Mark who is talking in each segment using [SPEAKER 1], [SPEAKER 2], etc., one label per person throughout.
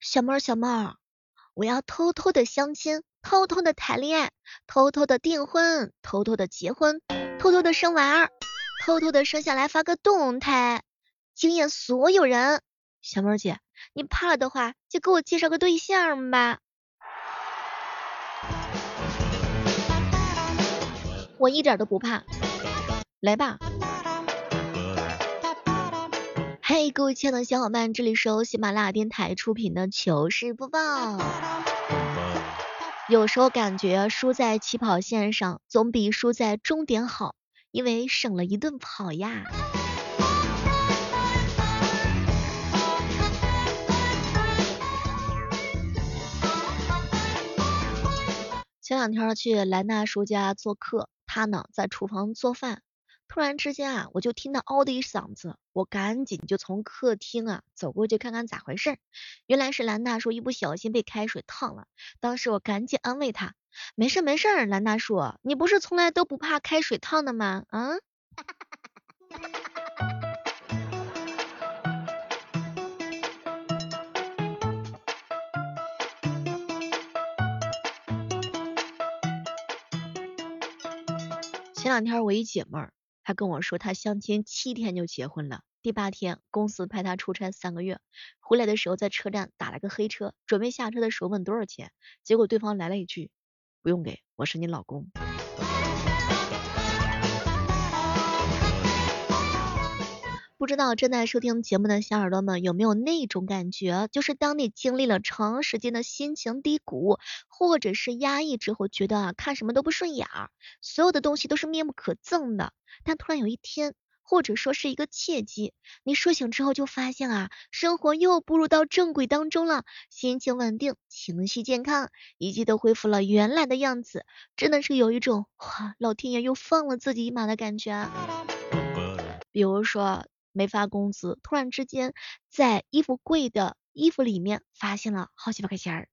[SPEAKER 1] 小妹儿小妹儿，我要偷偷的相亲，偷偷的谈恋爱，偷偷的订婚，偷偷的结婚，偷偷的生娃儿，偷偷的生下来发个动态，惊艳所有人。小妹儿姐，你怕了的话，就给我介绍个对象吧。我一点都不怕，来吧。嘿，各位亲爱的小伙伴，这里是由喜马拉雅电台出品的糗事播报。有时候感觉输在起跑线上，总比输在终点好，因为省了一顿跑呀。前两天去兰大叔家做客，他呢在厨房做饭，突然之间啊，我就听到嗷的一嗓子，我赶紧就从客厅啊走过去看看咋回事。原来是兰大叔一不小心被开水烫了，当时我赶紧安慰他，没事没事，兰大叔，你不是从来都不怕开水烫的吗？啊？前两天我一姐妹儿，他跟我说他相亲七天就结婚了，第八天公司派他出差三个月，回来的时候在车站打了个黑车，准备下车的时候问多少钱，结果对方来了一句不用给，我是你老公。不知道正在收听节目的小耳朵们有没有那种感觉，就是当你经历了长时间的心情低谷，或者是压抑之后，觉得啊看什么都不顺眼，所有的东西都是面目可憎的。但突然有一天，或者说是一个契机，你睡醒之后就发现啊，生活又步入到正轨当中了，心情稳定，情绪健康，一切都恢复了原来的样子，真的是有一种哇，老天爷又放了自己一马的感觉。比如说。没发工资，突然之间在衣服柜的衣服里面发现了好几百块钱儿。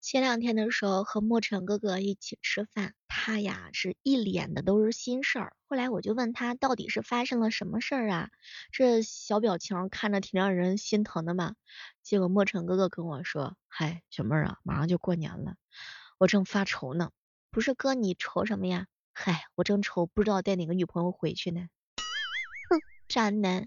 [SPEAKER 1] 前两天的时候和莫尘哥哥一起吃饭，他呀是一脸的都是心事儿。后来我就问他到底是发生了什么事儿啊？这小表情看着挺让人心疼的嘛。结果莫尘哥哥跟我说：“嗨，小妹儿啊，马上就过年了，我正发愁呢。”不是哥，你愁什么呀？嗨，我正愁不知道带哪个女朋友回去呢。哼，渣男。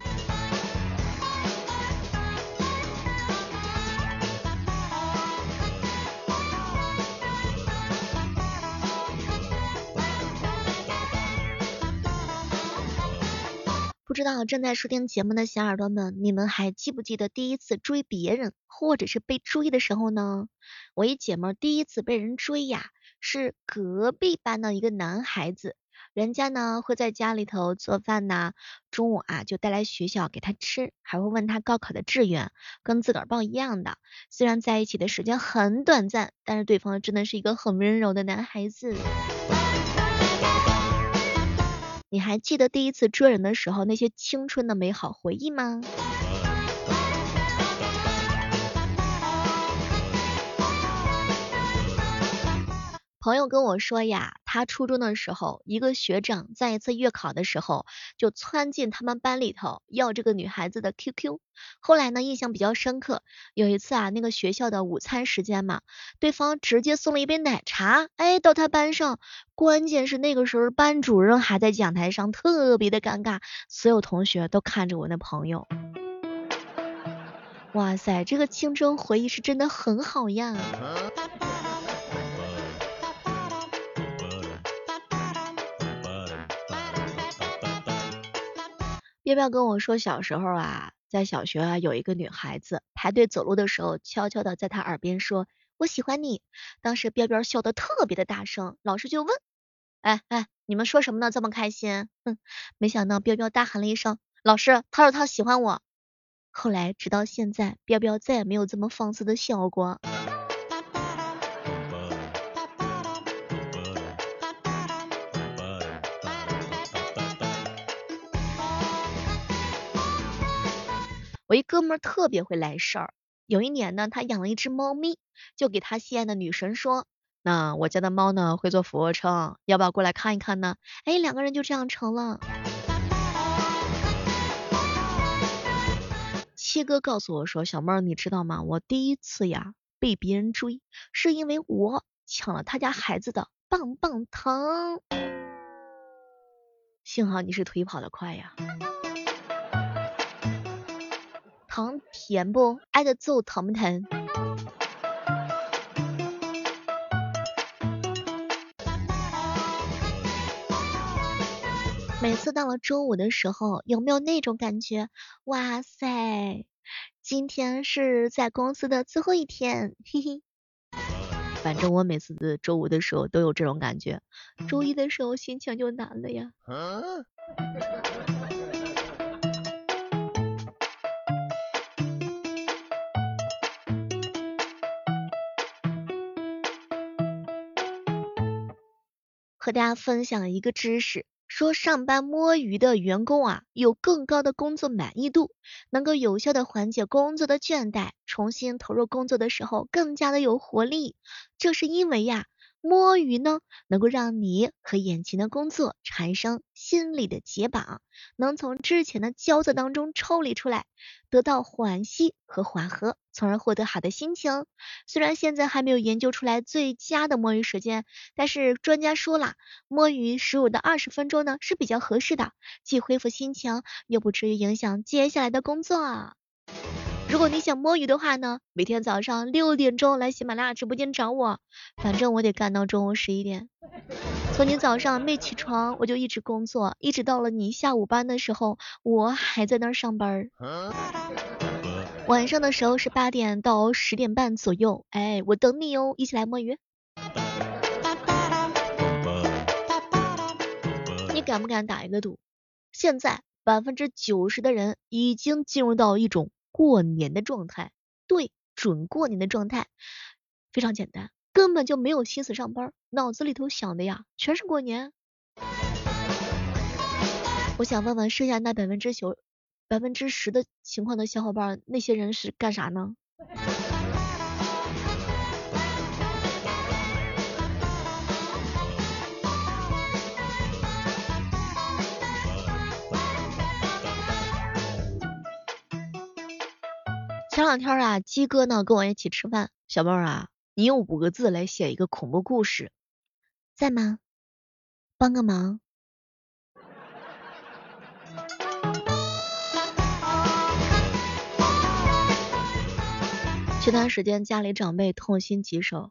[SPEAKER 1] 不知道正在收听节目的小耳朵们，你们还记不记得第一次追别人或者是被追的时候呢？我一姐妹第一次被人追呀，是隔壁班的一个男孩子，人家呢会在家里头做饭呐，中午啊就带来学校给他吃，还会问他高考的志愿，跟自个儿报一样的。虽然在一起的时间很短暂，但是对方真的是一个很温柔的男孩子。你还记得第一次追人的时候那些青春的美好回忆吗？朋友跟我说呀，他初中的时候，一个学长在一次月考的时候就窜进他们班里头要这个女孩子的 QQ。后来呢，印象比较深刻，有一次啊，那个学校的午餐时间嘛，对方直接送了一杯奶茶，哎，到他班上。关键是那个时候班主任还在讲台上，特别的尴尬，所有同学都看着我那朋友。哇塞，这个青春回忆是真的很好呀。彪彪跟我说小时候啊，在小学啊有一个女孩子排队走路的时候，悄悄的在她耳边说：“我喜欢你。”当时彪彪笑得特别的大声，老师就问：“哎哎，你们说什么呢？这么开心？”哼，没想到彪彪大喊了一声：“老师，他说他喜欢我。”后来直到现在，彪彪再也没有这么放肆的笑过。我一哥们儿特别会来事儿。有一年呢，他养了一只猫咪，就给他心爱的女神说：“那我家的猫呢会做俯卧撑，要不要过来看一看呢？”哎，两个人就这样成了。七哥告诉我说：“小妹儿，你知道吗？我第一次呀被别人追，是因为我抢了他家孩子的棒棒糖。幸好你是腿跑得快呀。”糖甜不？挨个揍疼不疼？每次到了周五的时候，有没有那种感觉？哇塞，今天是在公司的最后一天，嘿嘿。反正我每次的周五的时候都有这种感觉，周一的时候心情就难了呀。和大家分享一个知识，说上班摸鱼的员工啊，有更高的工作满意度，能够有效的缓解工作的倦怠，重新投入工作的时候更加的有活力。这是因为呀。摸鱼呢，能够让你和眼前的工作产生心理的解绑，能从之前的焦躁当中抽离出来，得到缓息和缓和，从而获得好的心情。虽然现在还没有研究出来最佳的摸鱼时间，但是专家说了，摸鱼十五到二十分钟呢是比较合适的，既恢复心情，又不至于影响接下来的工作啊。如果你想摸鱼的话呢，每天早上六点钟来喜马拉雅直播间找我，反正我得干到中午十一点。从你早上没起床，我就一直工作，一直到了你下午班的时候，我还在那儿上班。晚上的时候是八点到十点半左右，哎，我等你哦，一起来摸鱼。你敢不敢打一个赌？现在百分之九十的人已经进入到一种。过年的状态，对，准过年的状态，非常简单，根本就没有心思上班，脑子里头想的呀，全是过年。我想问问剩下那百分之九、百分之十的情况的小伙伴，那些人是干啥呢？前两天啊，鸡哥呢跟我一起吃饭，小妹儿啊，你用五个字来写一个恐怖故事，在吗？帮个忙。前段时间家里长辈痛心疾首。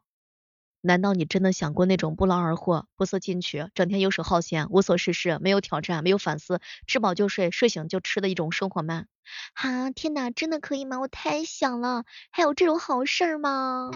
[SPEAKER 1] 难道你真的想过那种不劳而获、不思进取、整天游手好闲、无所事事、没有挑战、没有反思、吃饱就睡、睡醒就吃的一种生活吗？哈，天哪，真的可以吗？我太想了，还有这种好事吗？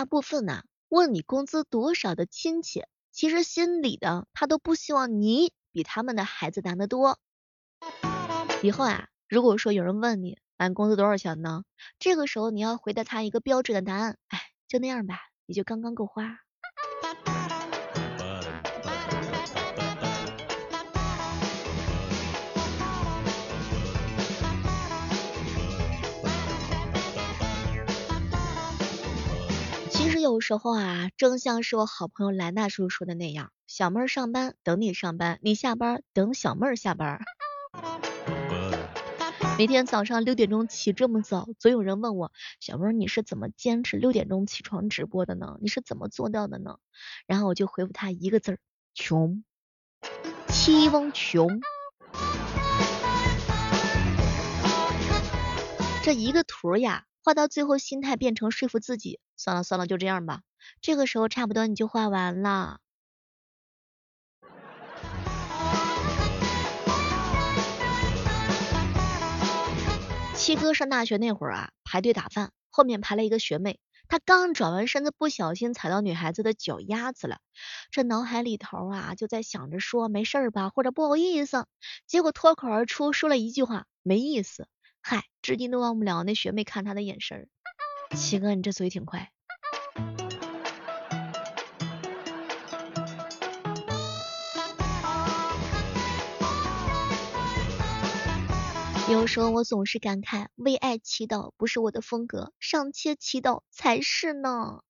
[SPEAKER 1] 大部分呢，问你工资多少的亲戚，其实心里的他都不希望你比他们的孩子难得多。以后啊，如果说有人问你，俺工资多少钱呢？这个时候你要回答他一个标准的答案，哎，就那样吧，也就刚刚够花。有时候啊，正像是我好朋友兰大叔说的那样，小妹儿上班等你上班，你下班等小妹儿下班。每天早上六点钟起这么早，总有人问我，小妹儿你是怎么坚持六点钟起床直播的呢？你是怎么做到的呢？然后我就回复他一个字儿，穷，七翁穷。这一个图呀。画到最后，心态变成说服自己，算了算了，就这样吧。这个时候差不多你就画完了。七哥上大学那会儿啊，排队打饭，后面排了一个学妹，他刚转完身子，不小心踩到女孩子的脚丫子了，这脑海里头啊就在想着说没事吧，或者不好意思，结果脱口而出说了一句话没意思，嗨，至今都忘不了那学妹看他的眼神。七哥，你这嘴挺快。有时候我总是感慨，为爱祈祷不是我的风格，上切祈祷才是呢。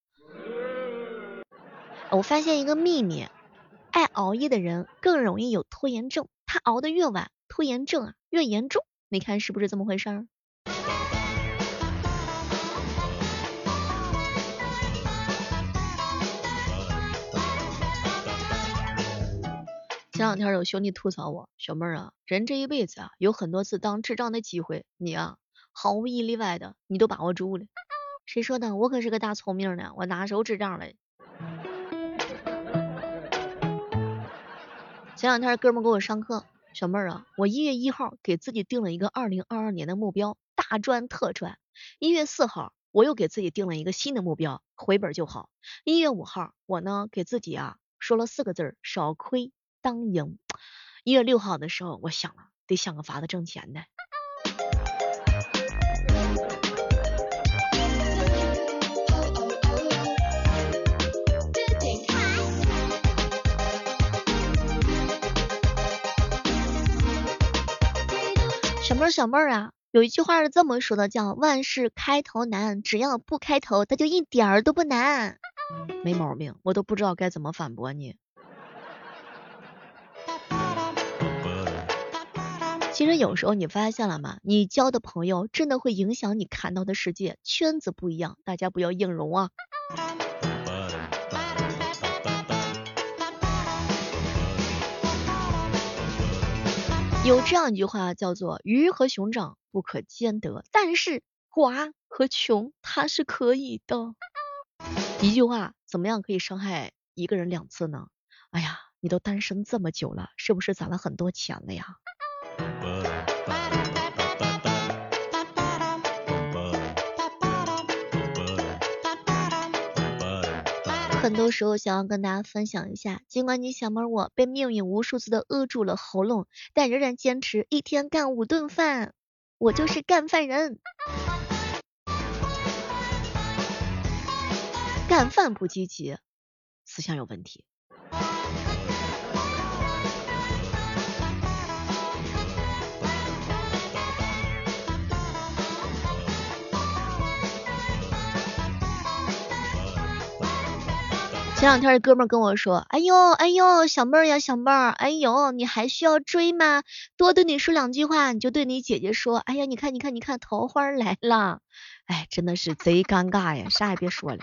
[SPEAKER 1] 我发现一个秘密，爱熬夜的人更容易有拖延症，他熬得越晚，拖延症啊越严重。你看是不是这么回事？前两天有兄弟吐槽我，小妹儿啊，人这一辈子啊，有很多次当智障的机会，你啊，毫无一例外的，你都把握住了。谁说的？我可是个大聪明呢，我哪时候智障了？前两天哥们给我上课，小妹儿啊，我一月一号给自己定了一个二零二二年的目标，大赚特赚。一月四号，我又给自己定了一个新的目标，回本就好。一月五号，我呢给自己啊说了四个字儿，少亏。当赢。一月六号的时候，我想了，得想个法子挣钱的。小妹儿，小妹儿啊，有一句话是这么说的，叫万事开头难，只要不开头，它就一点儿都不难。没毛病，我都不知道该怎么反驳你。其实有时候你发现了吗？你交的朋友真的会影响你看到的世界，圈子不一样，大家不要硬融啊。有这样一句话叫做“鱼和熊掌不可兼得”，但是瓜和穷它是可以的。一句话怎么样可以伤害一个人两次呢？哎呀，你都单身这么久了，是不是攒了很多钱了呀？很多时候想要跟大家分享一下，尽管你小妹我被命运无数次的扼住了喉咙，但仍然坚持一天干五顿饭，我就是干饭人。干饭不积极，思想有问题。前两天哥们跟我说，哎呦哎呦，小妹儿呀小妹儿，哎呦，你还需要追吗？多对你说两句话，你就对你姐姐说，哎呀，你看你看你看，桃花来了，哎，真的是贼尴尬呀，啥也别说了。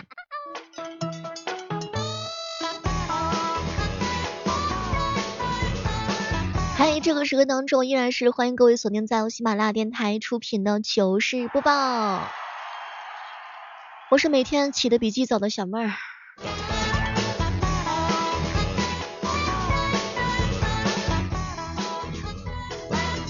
[SPEAKER 1] 嗨，这个时刻当中依然是欢迎各位锁定在由喜马拉雅电台出品的糗事播报，我是每天起的比鸡早的小妹儿。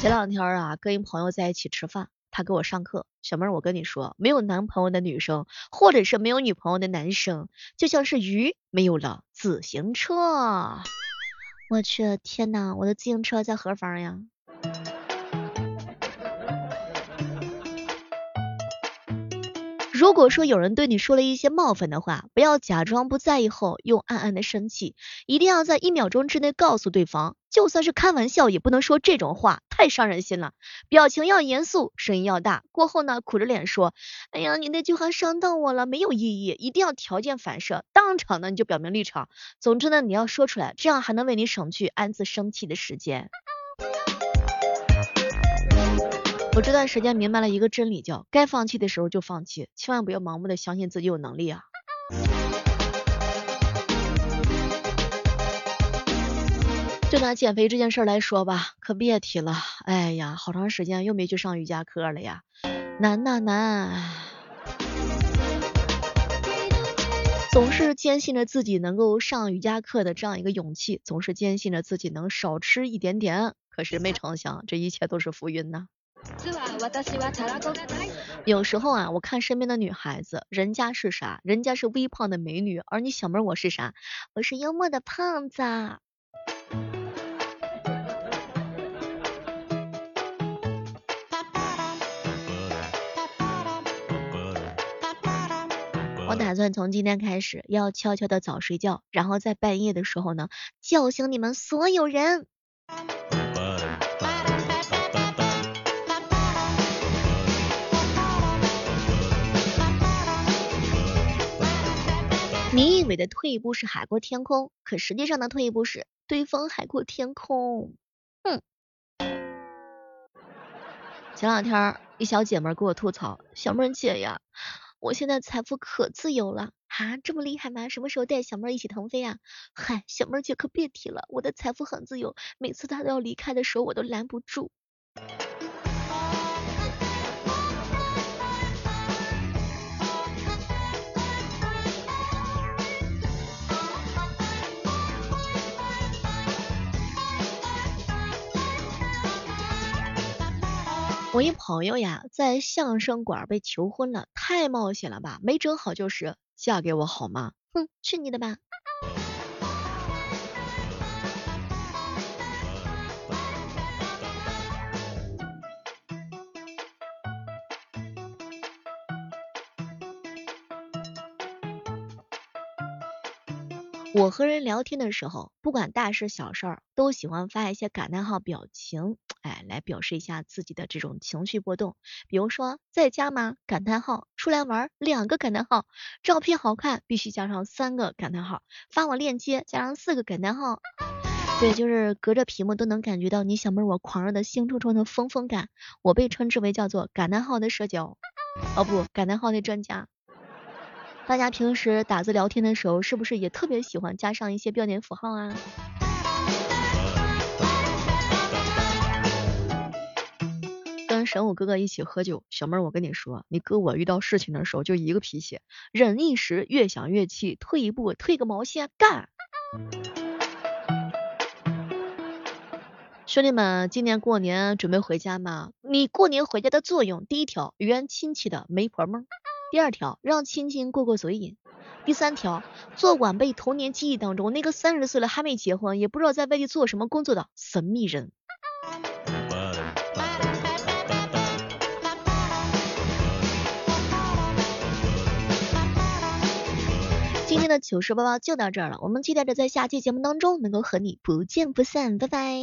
[SPEAKER 1] 前两天啊，跟一朋友在一起吃饭，他给我上课。小妹儿，我跟你说，没有男朋友的女生，或者是没有女朋友的男生，就像是鱼没有了自行车。我去，天呐，我的自行车在何方呀？如果说有人对你说了一些冒犯的话，不要假装不在意后又暗暗的生气，一定要在一秒钟之内告诉对方，就算是开玩笑也不能说这种话，太伤人心了。表情要严肃，声音要大。过后呢，苦着脸说，哎呀，你那句话伤到我了，没有意义，一定要条件反射，当场呢你就表明立场。总之呢，你要说出来，这样还能为你省去暗自生气的时间。我这段时间明白了一个真理，叫该放弃的时候就放弃，千万不要盲目的相信自己有能力啊。就拿减肥这件事来说吧，可别提了，哎呀，好长时间又没去上瑜伽课了呀，难呐难。总是坚信着自己能够上瑜伽课的这样一个勇气，总是坚信着自己能少吃一点点，可是没成想，这一切都是浮云呐。有时候啊，我看身边的女孩子，人家是啥？人家是微胖的美女，而你小妹我是啥？我是幽默的胖子。我打算从今天开始，要悄悄的早睡觉，然后在半夜的时候呢，叫醒你们所有人。你以为的退一步是海阔天空，可实际上的退一步是对方海阔天空。哼。前两天一小姐妹给我吐槽，小妹姐呀。我现在财富可自由了啊，这么厉害吗？什么时候带小妹一起腾飞呀？嗨，小妹姐可别提了，我的财富很自由，每次她都要离开的时候，我都拦不住。我一朋友呀，在相声馆被求婚了，太冒险了吧？没整好就是嫁给我好吗？哼，去你的吧！我和人聊天的时候，不管大事小事儿，都喜欢发一些感叹号表情。哎，来表示一下自己的这种情绪波动，比如说在家吗？感叹号，出来玩两个感叹号，照片好看必须加上三个感叹号，发我链接加上四个感叹号。对，就是隔着屏幕都能感觉到你小妹我狂热的兴冲冲的疯疯感，我被称之为叫做感叹号的社交，哦不，感叹号的专家。大家平时打字聊天的时候，是不是也特别喜欢加上一些标点符号啊？跟神武哥哥一起喝酒，小妹儿我跟你说，你哥我遇到事情的时候就一个脾气，忍一时，越想越气，退一步，退个毛线，干！兄弟们，今年过年准备回家吗？你过年回家的作用，第一条，圆亲戚的媒婆梦；第二条，让亲亲过过嘴瘾；第三条，做晚辈童年记忆当中那个三十岁了还没结婚，也不知道在外地做什么工作的神秘人。今天的糗事播报就到这儿了，我们期待着在下期节目当中能够和你不见不散，拜拜。